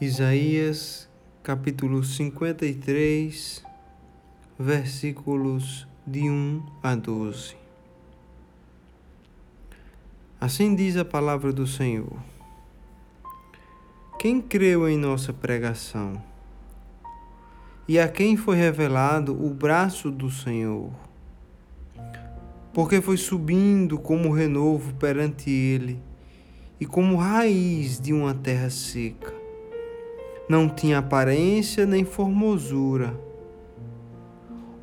Isaías capítulo 53, versículos de 1 a 12. Assim diz a palavra do Senhor. Quem creu em nossa pregação? E a quem foi revelado o braço do Senhor? Porque foi subindo como renovo perante ele e como raiz de uma terra seca não tinha aparência nem formosura.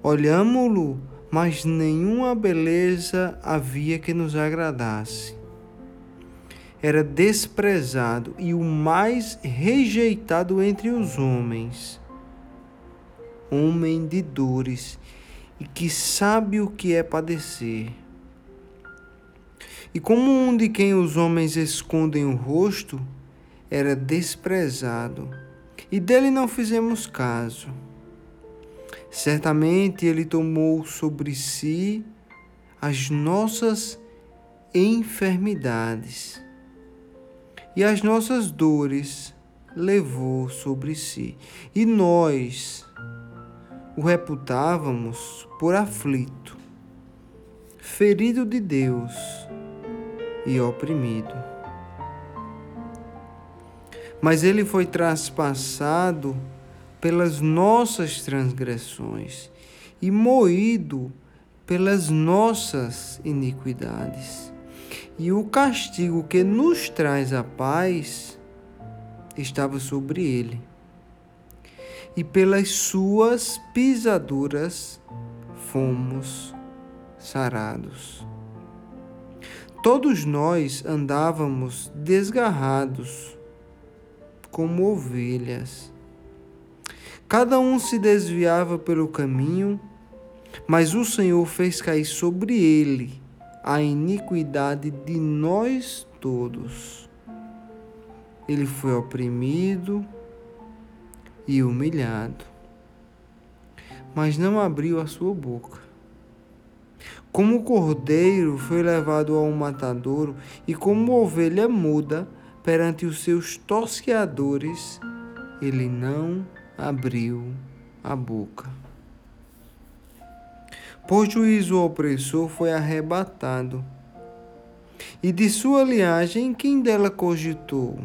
Olhámo-lo, mas nenhuma beleza havia que nos agradasse. Era desprezado e o mais rejeitado entre os homens. Homem de dores e que sabe o que é padecer. E como um de quem os homens escondem o rosto, era desprezado e dele não fizemos caso. Certamente ele tomou sobre si as nossas enfermidades e as nossas dores levou sobre si. E nós o reputávamos por aflito, ferido de Deus e oprimido mas ele foi traspassado pelas nossas transgressões e moído pelas nossas iniquidades. E o castigo que nos traz a paz estava sobre ele. E pelas suas pisaduras fomos sarados. Todos nós andávamos desgarrados como ovelhas. Cada um se desviava pelo caminho, mas o Senhor fez cair sobre ele a iniquidade de nós todos. Ele foi oprimido e humilhado, mas não abriu a sua boca. Como o cordeiro foi levado ao matadouro e como ovelha muda perante os seus tosqueadores, ele não abriu a boca. Por juízo opressor foi arrebatado, e de sua linhagem quem dela cogitou?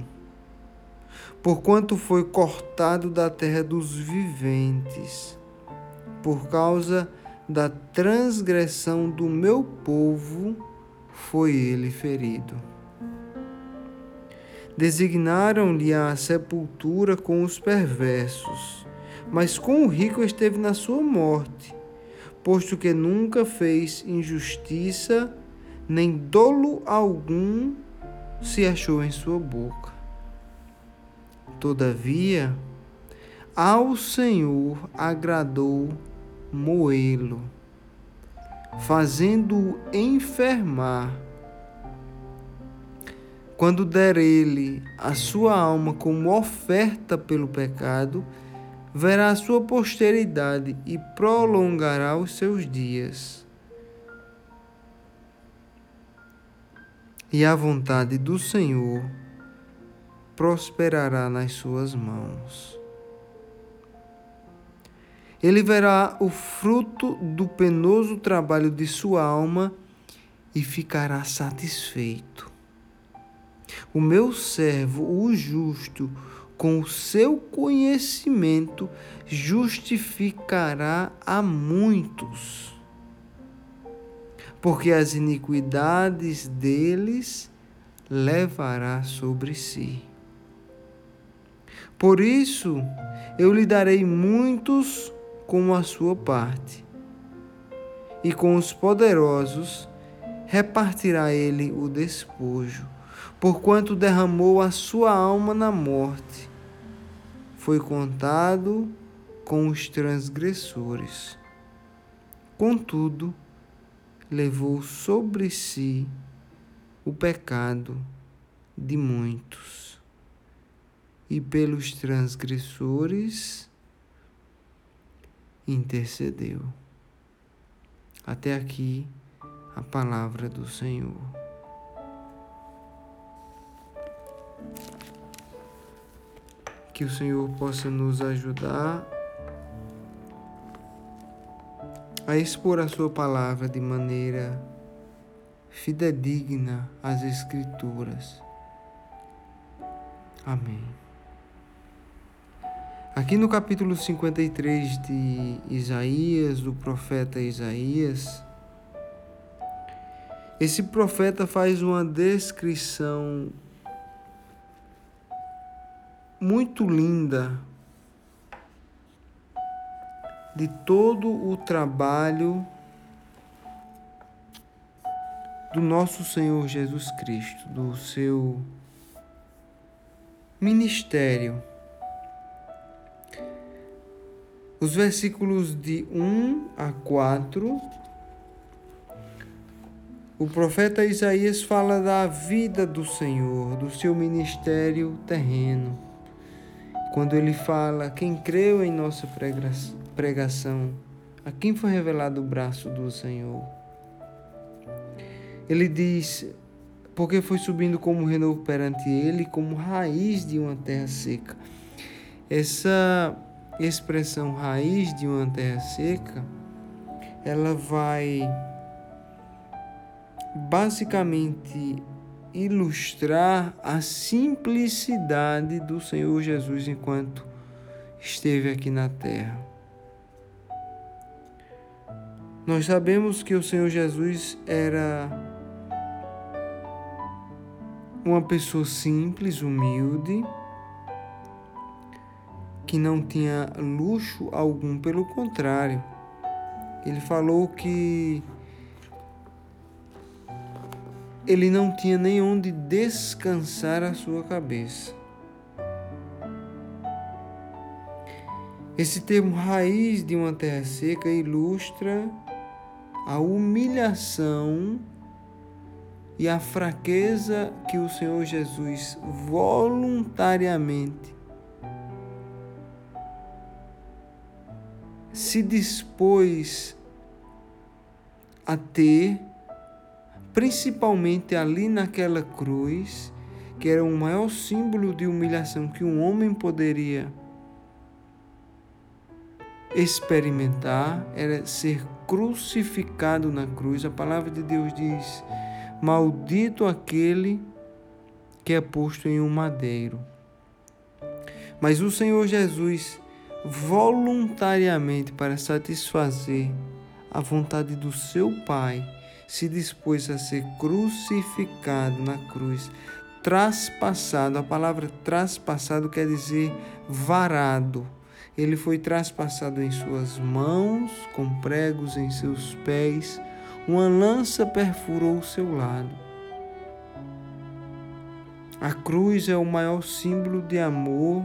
Porquanto foi cortado da terra dos viventes, por causa da transgressão do meu povo foi ele ferido. Designaram-lhe a sepultura com os perversos, mas com o rico esteve na sua morte, posto que nunca fez injustiça, nem dolo algum se achou em sua boca. Todavia, ao Senhor agradou moê-lo, fazendo-o enfermar quando der ele a sua alma como oferta pelo pecado, verá a sua posteridade e prolongará os seus dias. E a vontade do Senhor prosperará nas suas mãos. Ele verá o fruto do penoso trabalho de sua alma e ficará satisfeito. O meu servo, o justo, com o seu conhecimento, justificará a muitos, porque as iniquidades deles levará sobre si. Por isso, eu lhe darei muitos como a sua parte, e com os poderosos repartirá ele o despojo porquanto derramou a sua alma na morte. Foi contado com os transgressores. Contudo, levou sobre si o pecado de muitos, e pelos transgressores intercedeu. Até aqui a palavra do Senhor. Que o Senhor possa nos ajudar a expor a Sua palavra de maneira fidedigna às Escrituras. Amém. Aqui no capítulo 53 de Isaías, do profeta Isaías, esse profeta faz uma descrição muito linda de todo o trabalho do nosso Senhor Jesus Cristo, do seu ministério. Os versículos de 1 a 4, o profeta Isaías fala da vida do Senhor, do seu ministério terreno. Quando ele fala: Quem creu em nossa pregação, a quem foi revelado o braço do Senhor? Ele diz: Porque foi subindo como renovo perante ele, como raiz de uma terra seca. Essa expressão raiz de uma terra seca, ela vai basicamente ilustrar a simplicidade do Senhor Jesus enquanto esteve aqui na terra. Nós sabemos que o Senhor Jesus era uma pessoa simples, humilde, que não tinha luxo algum, pelo contrário. Ele falou que ele não tinha nem onde descansar a sua cabeça. Esse termo raiz de uma terra seca ilustra a humilhação e a fraqueza que o Senhor Jesus voluntariamente se dispôs a ter, principalmente ali naquela cruz, que era o maior símbolo de humilhação que um homem poderia experimentar, era ser crucificado na cruz. A palavra de Deus diz Maldito aquele que é posto em um madeiro. Mas o Senhor Jesus, voluntariamente para satisfazer a vontade do seu Pai, se dispôs a ser crucificado na cruz, traspassado. A palavra traspassado quer dizer varado. Ele foi traspassado em suas mãos, com pregos em seus pés uma lança perfurou o seu lado. A cruz é o maior símbolo de amor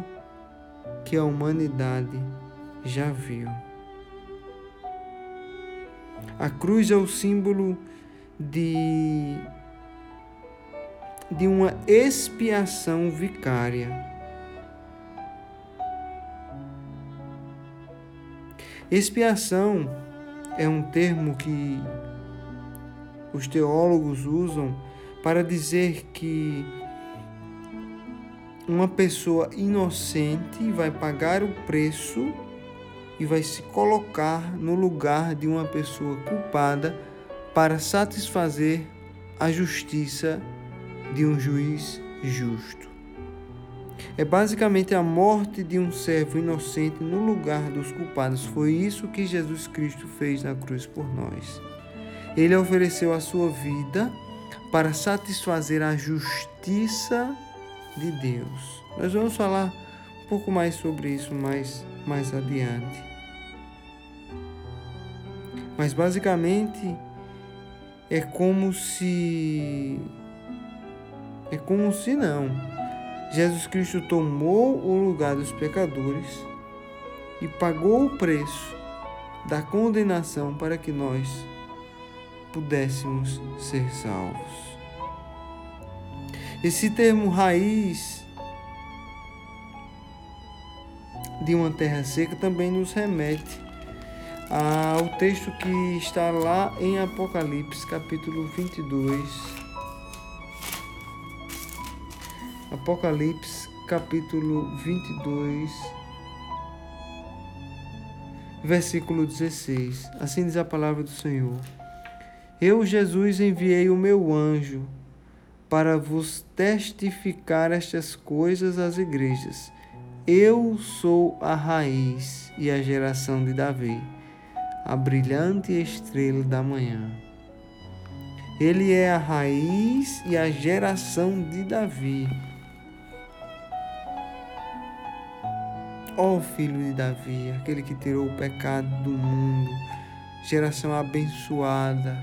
que a humanidade já viu. A cruz é o símbolo de, de uma expiação vicária. Expiação é um termo que os teólogos usam para dizer que uma pessoa inocente vai pagar o preço e vai se colocar no lugar de uma pessoa culpada para satisfazer a justiça de um juiz justo. É basicamente a morte de um servo inocente no lugar dos culpados. Foi isso que Jesus Cristo fez na cruz por nós. Ele ofereceu a sua vida para satisfazer a justiça de Deus. Nós vamos falar um pouco mais sobre isso mais, mais adiante. Mas basicamente é como se. É como se não. Jesus Cristo tomou o lugar dos pecadores e pagou o preço da condenação para que nós pudéssemos ser salvos. Esse termo raiz de uma terra seca também nos remete ao texto que está lá em Apocalipse, capítulo 22. Apocalipse, capítulo 22, versículo 16. Assim diz a palavra do Senhor. Eu, Jesus, enviei o meu anjo para vos testificar estas coisas às igrejas. Eu sou a raiz e a geração de Davi, a brilhante estrela da manhã. Ele é a raiz e a geração de Davi. Ó oh, filho de Davi, aquele que tirou o pecado do mundo, geração abençoada,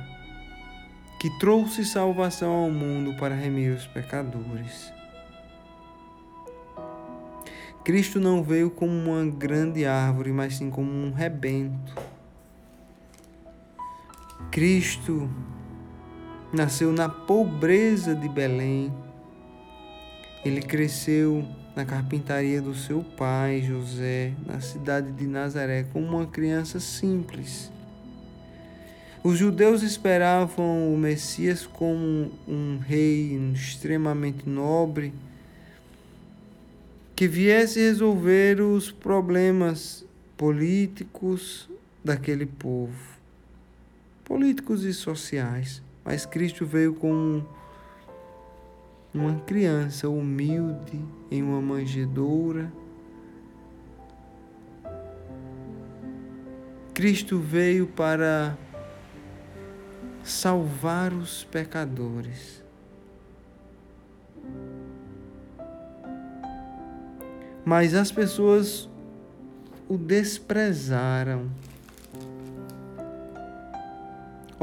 que trouxe salvação ao mundo para remir os pecadores. Cristo não veio como uma grande árvore, mas sim como um rebento. Cristo nasceu na pobreza de Belém. Ele cresceu na carpintaria do seu pai, José, na cidade de Nazaré, como uma criança simples. Os judeus esperavam o Messias como um rei extremamente nobre que viesse resolver os problemas políticos daquele povo, políticos e sociais. Mas Cristo veio como uma criança humilde em uma manjedoura. Cristo veio para salvar os pecadores. Mas as pessoas o desprezaram.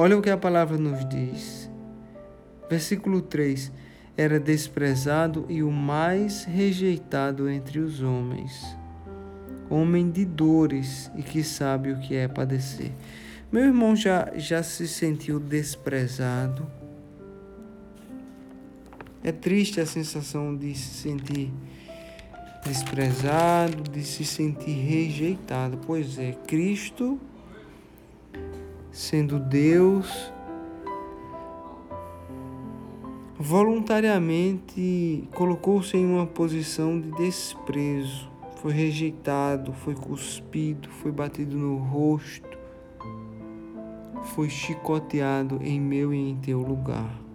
Olha o que a palavra nos diz. Versículo 3: Era desprezado e o mais rejeitado entre os homens, homem de dores e que sabe o que é padecer. Meu irmão já, já se sentiu desprezado. É triste a sensação de se sentir desprezado, de se sentir rejeitado. Pois é, Cristo sendo Deus, voluntariamente colocou-se em uma posição de desprezo, foi rejeitado, foi cuspido, foi batido no rosto, foi chicoteado em meu e em teu lugar.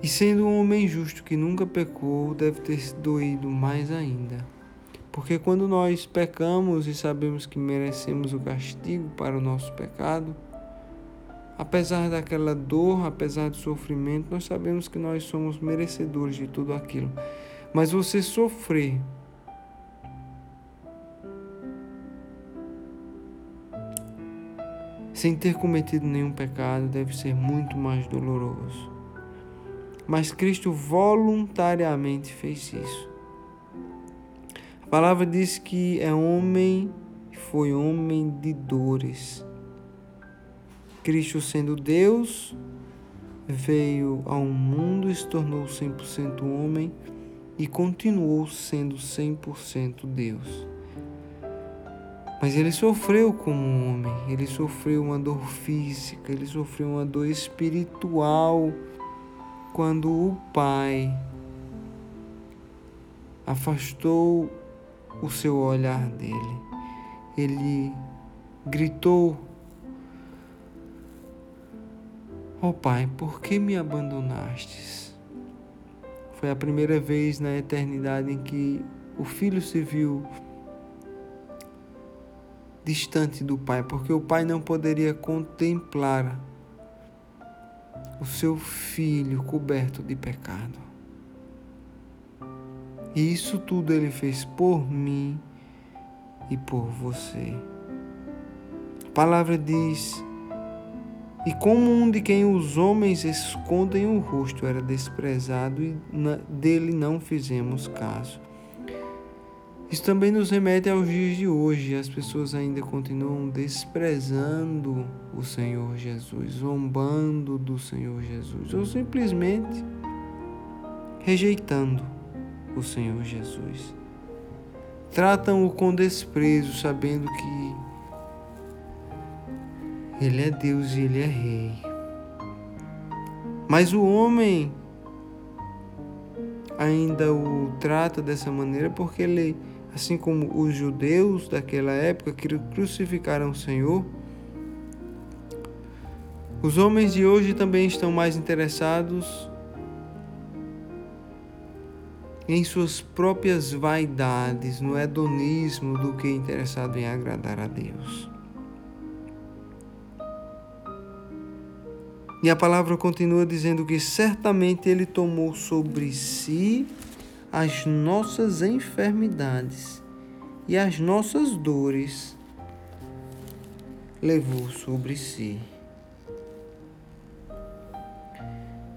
E sendo um homem justo que nunca pecou, deve ter doído mais ainda. Porque quando nós pecamos e sabemos que merecemos o castigo para o nosso pecado, apesar daquela dor, apesar do sofrimento, nós sabemos que nós somos merecedores de tudo aquilo. Mas você sofrer sem ter cometido nenhum pecado deve ser muito mais doloroso mas Cristo voluntariamente fez isso. A palavra diz que é homem, foi homem de dores. Cristo, sendo Deus, veio ao mundo e se tornou 100% homem e continuou sendo 100% Deus. Mas ele sofreu como um homem, ele sofreu uma dor física, ele sofreu uma dor espiritual quando o pai afastou o seu olhar dele. Ele gritou: Ó oh, Pai, por que me abandonastes? Foi a primeira vez na eternidade em que o filho se viu distante do Pai, porque o Pai não poderia contemplar o seu filho coberto de pecado. E isso tudo ele fez por mim e por você. A palavra diz: E como um de quem os homens escondem o rosto era desprezado e dele não fizemos caso. Isso também nos remete aos dias de hoje. As pessoas ainda continuam desprezando o Senhor Jesus, zombando do Senhor Jesus, ou simplesmente rejeitando o Senhor Jesus. Tratam-o com desprezo, sabendo que Ele é Deus e Ele é Rei. Mas o homem ainda o trata dessa maneira porque ele, assim como os judeus daquela época que crucificaram o Senhor, os homens de hoje também estão mais interessados em suas próprias vaidades, no hedonismo, do que interessado em agradar a Deus. E a palavra continua dizendo que certamente Ele tomou sobre si as nossas enfermidades e as nossas dores levou sobre si.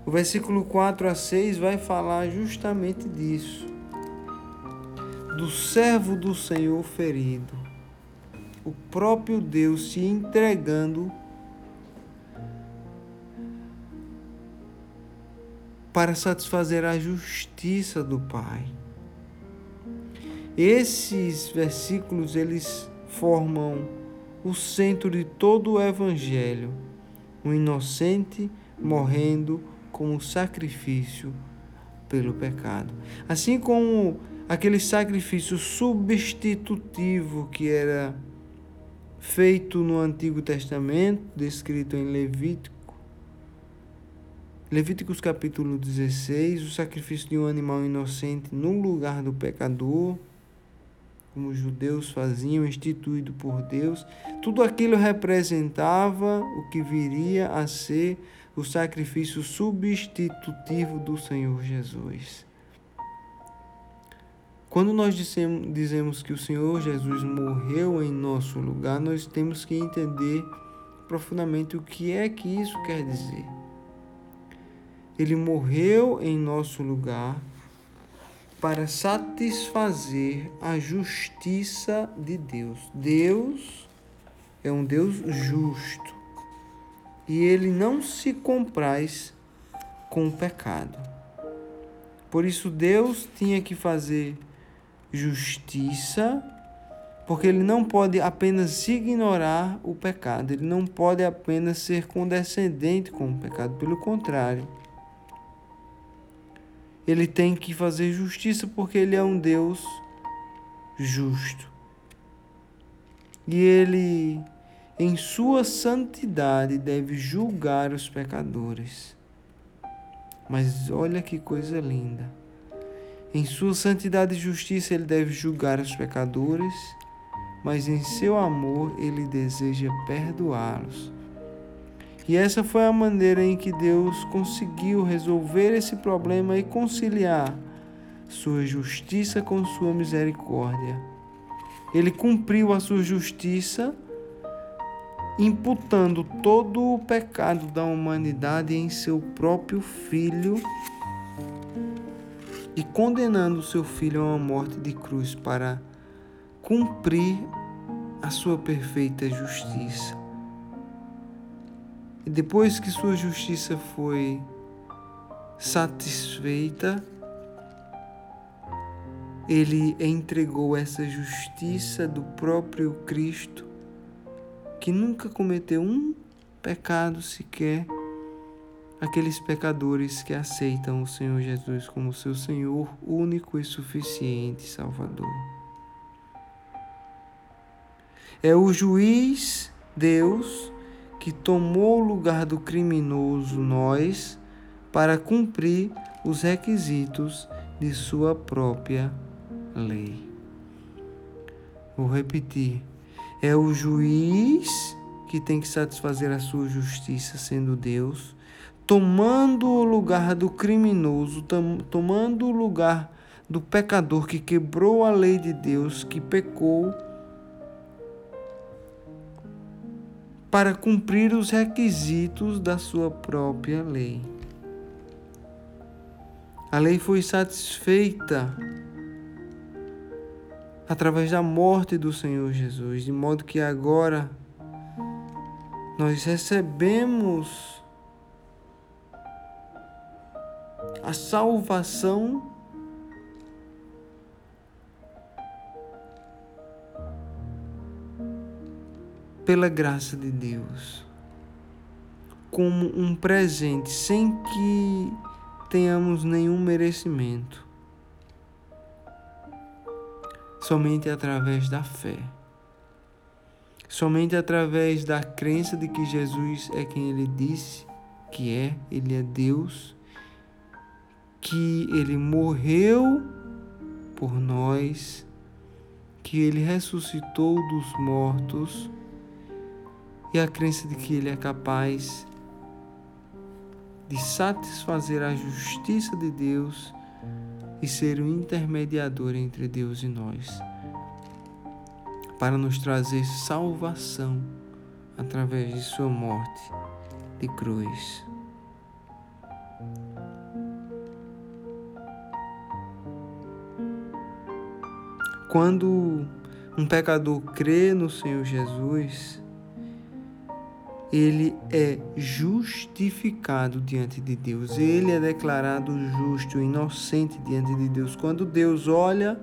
O versículo 4 a 6 vai falar justamente disso. Do servo do Senhor ferido. O próprio Deus se entregando para satisfazer a justiça do Pai. Esses versículos eles formam o centro de todo o evangelho, o inocente morrendo como sacrifício pelo pecado. Assim como aquele sacrifício substitutivo que era feito no Antigo Testamento, descrito em Levítico Levíticos capítulo 16, o sacrifício de um animal inocente no lugar do pecador, como os judeus faziam, instituído por Deus, tudo aquilo representava o que viria a ser o sacrifício substitutivo do Senhor Jesus. Quando nós dizemos que o Senhor Jesus morreu em nosso lugar, nós temos que entender profundamente o que é que isso quer dizer. Ele morreu em nosso lugar para satisfazer a justiça de Deus. Deus é um Deus justo e ele não se compraz com o pecado. Por isso, Deus tinha que fazer justiça, porque ele não pode apenas ignorar o pecado, ele não pode apenas ser condescendente com o pecado, pelo contrário ele tem que fazer justiça porque ele é um Deus justo. E ele, em sua santidade, deve julgar os pecadores. Mas olha que coisa linda. Em sua santidade e justiça, ele deve julgar os pecadores, mas em seu amor, ele deseja perdoá-los e essa foi a maneira em que Deus conseguiu resolver esse problema e conciliar sua justiça com sua misericórdia. Ele cumpriu a sua justiça, imputando todo o pecado da humanidade em seu próprio filho e condenando seu filho a uma morte de cruz para cumprir a sua perfeita justiça. E depois que sua justiça foi satisfeita, ele entregou essa justiça do próprio Cristo, que nunca cometeu um pecado sequer, aqueles pecadores que aceitam o Senhor Jesus como seu Senhor único e suficiente Salvador. É o juiz Deus que tomou o lugar do criminoso nós para cumprir os requisitos de sua própria lei. Vou repetir. É o juiz que tem que satisfazer a sua justiça, sendo Deus, tomando o lugar do criminoso, tomando o lugar do pecador que quebrou a lei de Deus, que pecou para cumprir os requisitos da sua própria lei. A lei foi satisfeita através da morte do Senhor Jesus, de modo que agora nós recebemos a salvação pela graça de Deus. como um presente, sem que tenhamos nenhum merecimento. Somente através da fé. Somente através da crença de que Jesus é quem ele disse que é, ele é Deus, que ele morreu por nós, que ele ressuscitou dos mortos e a crença de que ele é capaz de satisfazer a justiça de Deus e ser o intermediador entre Deus e nós, para nos trazer salvação através de Sua morte de cruz. Quando um pecador crê no Senhor Jesus, ele é justificado diante de Deus. Ele é declarado justo, inocente diante de Deus. Quando Deus olha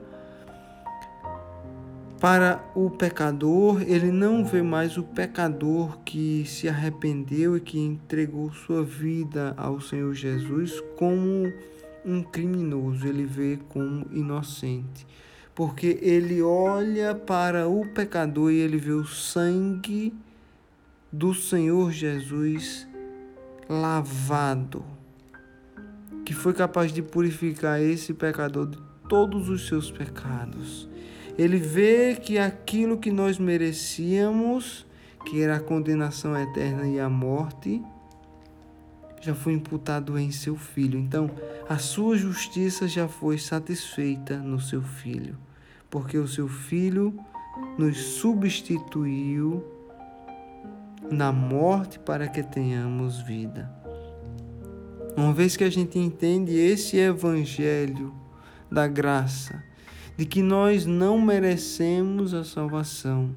para o pecador, ele não vê mais o pecador que se arrependeu e que entregou sua vida ao Senhor Jesus como um criminoso, ele vê como inocente. Porque ele olha para o pecador e ele vê o sangue do Senhor Jesus lavado, que foi capaz de purificar esse pecador de todos os seus pecados. Ele vê que aquilo que nós merecíamos, que era a condenação eterna e a morte, já foi imputado em seu filho. Então, a sua justiça já foi satisfeita no seu filho, porque o seu filho nos substituiu na morte para que tenhamos vida. Uma vez que a gente entende esse evangelho da graça, de que nós não merecemos a salvação,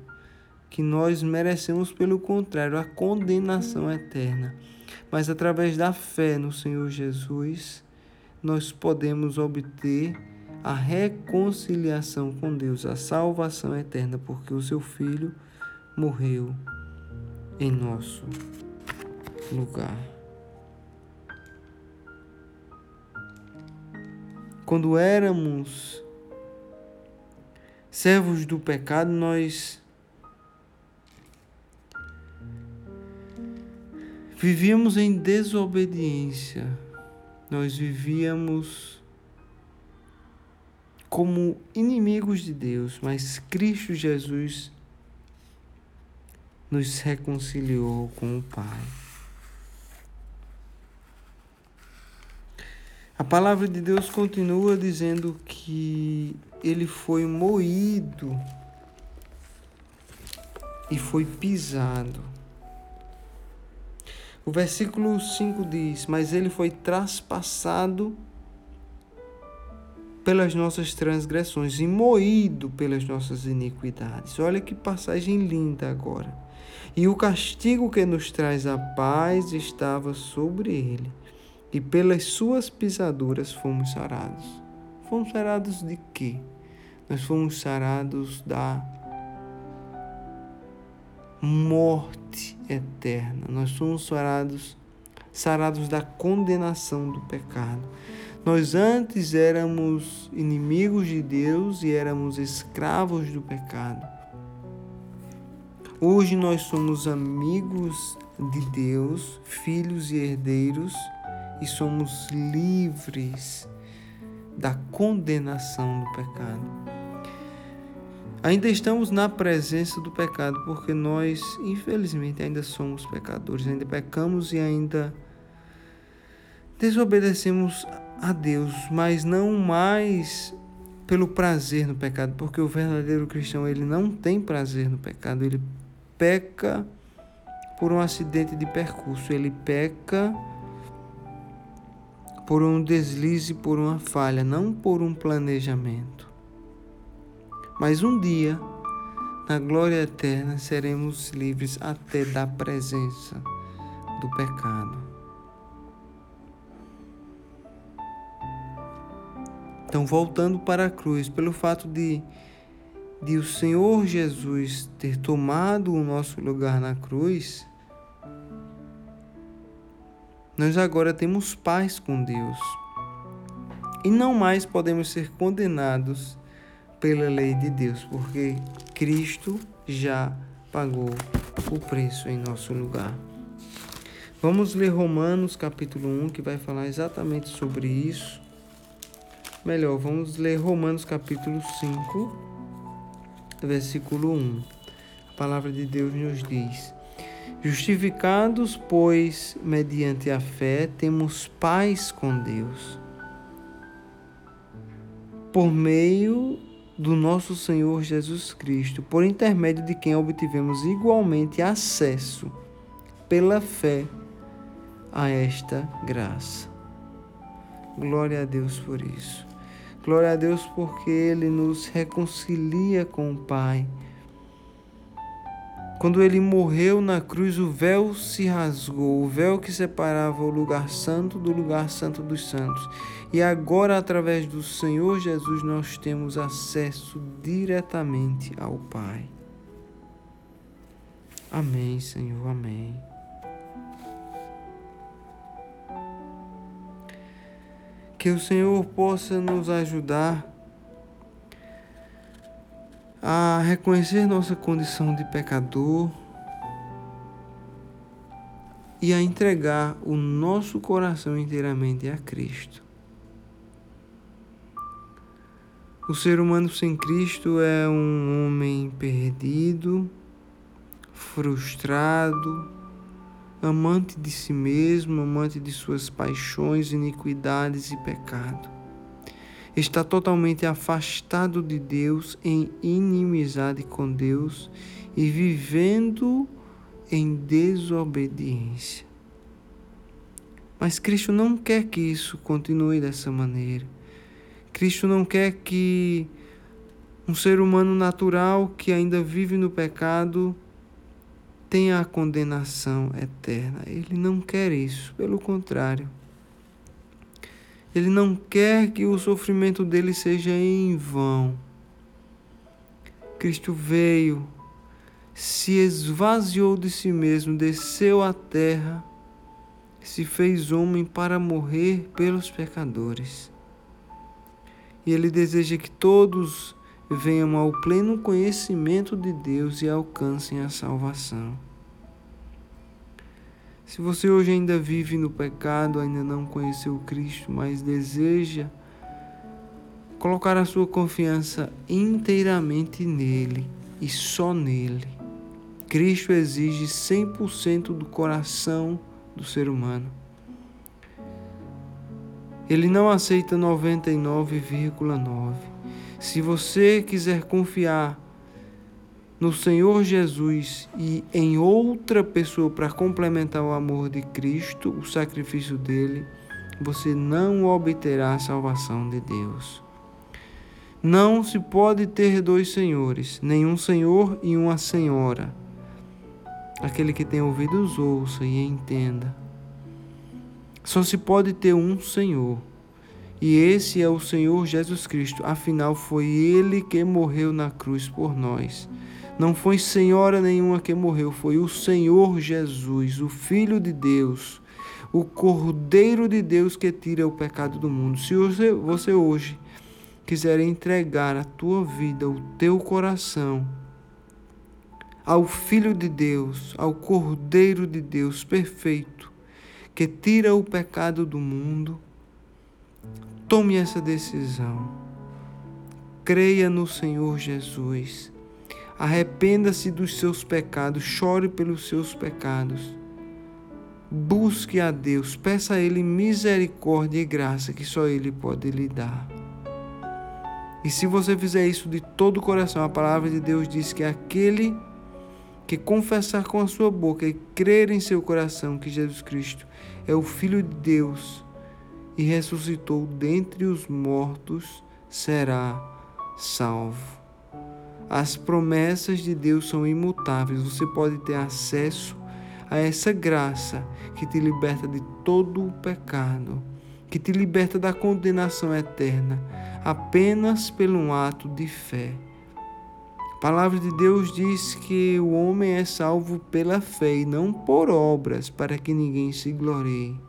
que nós merecemos, pelo contrário, a condenação eterna, mas através da fé no Senhor Jesus, nós podemos obter a reconciliação com Deus, a salvação eterna, porque o seu Filho morreu em nosso lugar. Quando éramos servos do pecado, nós vivíamos em desobediência, nós vivíamos como inimigos de Deus, mas Cristo Jesus nos reconciliou com o Pai. A palavra de Deus continua dizendo que ele foi moído e foi pisado. O versículo 5 diz: Mas ele foi traspassado pelas nossas transgressões e moído pelas nossas iniquidades. Olha que passagem linda agora e o castigo que nos traz a paz estava sobre ele, e pelas suas pisaduras fomos sarados. Fomos sarados de quê? Nós fomos sarados da morte eterna. Nós fomos sarados, sarados da condenação do pecado. Nós antes éramos inimigos de Deus e éramos escravos do pecado. Hoje nós somos amigos de Deus, filhos e herdeiros, e somos livres da condenação do pecado. Ainda estamos na presença do pecado, porque nós, infelizmente, ainda somos pecadores, ainda pecamos e ainda desobedecemos a Deus, mas não mais pelo prazer no pecado, porque o verdadeiro cristão ele não tem prazer no pecado, ele peca por um acidente de percurso, ele peca por um deslize, por uma falha, não por um planejamento. Mas um dia, na glória eterna, seremos livres até da presença do pecado. Então, voltando para a cruz, pelo fato de de o Senhor Jesus ter tomado o nosso lugar na cruz, Nós agora temos paz com Deus. E não mais podemos ser condenados pela lei de Deus, porque Cristo já pagou o preço em nosso lugar. Vamos ler Romanos capítulo 1, que vai falar exatamente sobre isso. Melhor, vamos ler Romanos capítulo 5, versículo 1. A palavra de Deus nos diz: Justificados, pois, mediante a fé, temos paz com Deus. Por meio do nosso Senhor Jesus Cristo, por intermédio de quem obtivemos igualmente acesso, pela fé, a esta graça. Glória a Deus por isso. Glória a Deus porque Ele nos reconcilia com o Pai. Quando ele morreu na cruz, o véu se rasgou, o véu que separava o lugar santo do lugar santo dos santos. E agora, através do Senhor Jesus, nós temos acesso diretamente ao Pai. Amém, Senhor, amém. Que o Senhor possa nos ajudar a reconhecer nossa condição de pecador e a entregar o nosso coração inteiramente a Cristo. O ser humano sem Cristo é um homem perdido, frustrado, amante de si mesmo, amante de suas paixões, iniquidades e pecado. Está totalmente afastado de Deus, em inimizade com Deus e vivendo em desobediência. Mas Cristo não quer que isso continue dessa maneira. Cristo não quer que um ser humano natural que ainda vive no pecado tem a condenação eterna. Ele não quer isso, pelo contrário. Ele não quer que o sofrimento dele seja em vão. Cristo veio, se esvaziou de si mesmo, desceu à terra, se fez homem para morrer pelos pecadores. E ele deseja que todos venham ao pleno conhecimento de Deus e alcancem a salvação. Se você hoje ainda vive no pecado, ainda não conheceu Cristo, mas deseja colocar a sua confiança inteiramente nele e só nele. Cristo exige 100% do coração do ser humano. Ele não aceita 99,9. Se você quiser confiar no Senhor Jesus e em outra pessoa para complementar o amor de Cristo, o sacrifício dele, você não obterá a salvação de Deus. Não se pode ter dois senhores, nenhum senhor e uma senhora. Aquele que tem ouvidos ouça e entenda. Só se pode ter um Senhor. E esse é o Senhor Jesus Cristo. Afinal, foi Ele que morreu na cruz por nós. Não foi senhora nenhuma que morreu, foi o Senhor Jesus, o Filho de Deus, o Cordeiro de Deus que tira o pecado do mundo. Se você, hoje quiser entregar a tua vida, o teu coração, ao Filho de Deus, ao Cordeiro de Deus perfeito, que tira o pecado do mundo, Tome essa decisão. Creia no Senhor Jesus. Arrependa-se dos seus pecados, chore pelos seus pecados. Busque a Deus, peça a Ele misericórdia e graça que só Ele pode lhe dar. E se você fizer isso de todo o coração, a palavra de Deus diz que aquele que confessar com a sua boca e crer em seu coração que Jesus Cristo é o Filho de Deus, e ressuscitou dentre os mortos, será salvo. As promessas de Deus são imutáveis. Você pode ter acesso a essa graça que te liberta de todo o pecado, que te liberta da condenação eterna, apenas pelo um ato de fé. A palavra de Deus diz que o homem é salvo pela fé e não por obras, para que ninguém se glorie.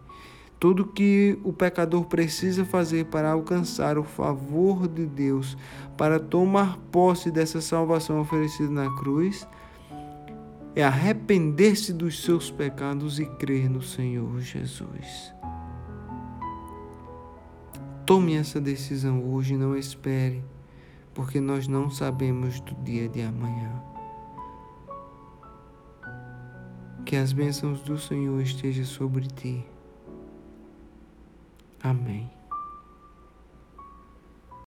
Tudo que o pecador precisa fazer para alcançar o favor de Deus, para tomar posse dessa salvação oferecida na cruz, é arrepender-se dos seus pecados e crer no Senhor Jesus. Tome essa decisão hoje, não espere, porque nós não sabemos do dia de amanhã. Que as bênçãos do Senhor estejam sobre ti. Amém.